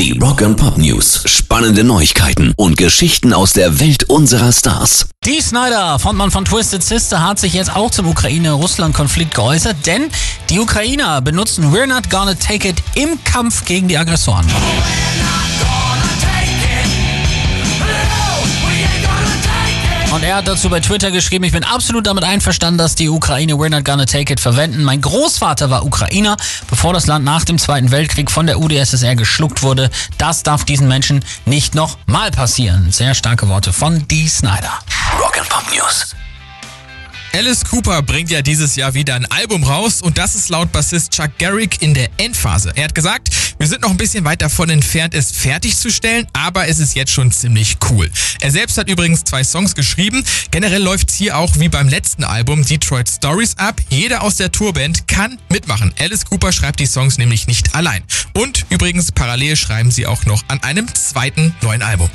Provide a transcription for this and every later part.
Die Rock and Pop News. Spannende Neuigkeiten und Geschichten aus der Welt unserer Stars. Dee Snyder, Frontmann von Twisted Sister, hat sich jetzt auch zum Ukraine-Russland-Konflikt geäußert, denn die Ukrainer benutzen We're Not Gonna Take It im Kampf gegen die Aggressoren. Und er hat dazu bei Twitter geschrieben, ich bin absolut damit einverstanden, dass die Ukraine We're Not Gonna Take It verwenden. Mein Großvater war Ukrainer, bevor das Land nach dem Zweiten Weltkrieg von der UdSSR geschluckt wurde. Das darf diesen Menschen nicht noch mal passieren. Sehr starke Worte von Dee Snyder. Rock and Pop News. Alice Cooper bringt ja dieses Jahr wieder ein Album raus und das ist laut Bassist Chuck Garrick in der Endphase. Er hat gesagt, wir sind noch ein bisschen weit davon entfernt, es fertigzustellen, aber es ist jetzt schon ziemlich cool. Er selbst hat übrigens zwei Songs geschrieben. Generell läuft's hier auch wie beim letzten Album Detroit Stories ab. Jeder aus der Tourband kann mitmachen. Alice Cooper schreibt die Songs nämlich nicht allein. Und übrigens parallel schreiben sie auch noch an einem zweiten neuen Album.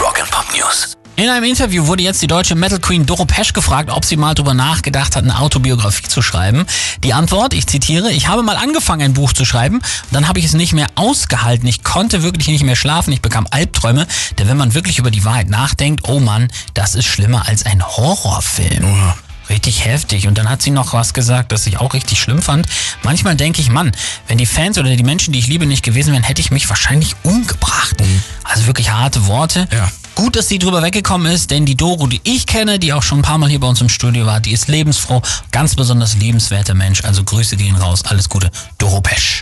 Rock and Pop News. In einem Interview wurde jetzt die deutsche Metal Queen Doro Pesch gefragt, ob sie mal darüber nachgedacht hat, eine Autobiografie zu schreiben. Die Antwort, ich zitiere, ich habe mal angefangen, ein Buch zu schreiben, dann habe ich es nicht mehr ausgehalten. Ich konnte wirklich nicht mehr schlafen, ich bekam Albträume, denn wenn man wirklich über die Wahrheit nachdenkt, oh Mann, das ist schlimmer als ein Horrorfilm. Richtig heftig. Und dann hat sie noch was gesagt, das ich auch richtig schlimm fand. Manchmal denke ich, Mann, wenn die Fans oder die Menschen, die ich liebe, nicht gewesen wären, hätte ich mich wahrscheinlich umgebracht. Also wirklich harte Worte. Ja. Gut, dass sie drüber weggekommen ist, denn die Doro, die ich kenne, die auch schon ein paar Mal hier bei uns im Studio war, die ist lebensfroh, ganz besonders liebenswerter Mensch. Also Grüße gehen raus, alles Gute, Doro Pesch.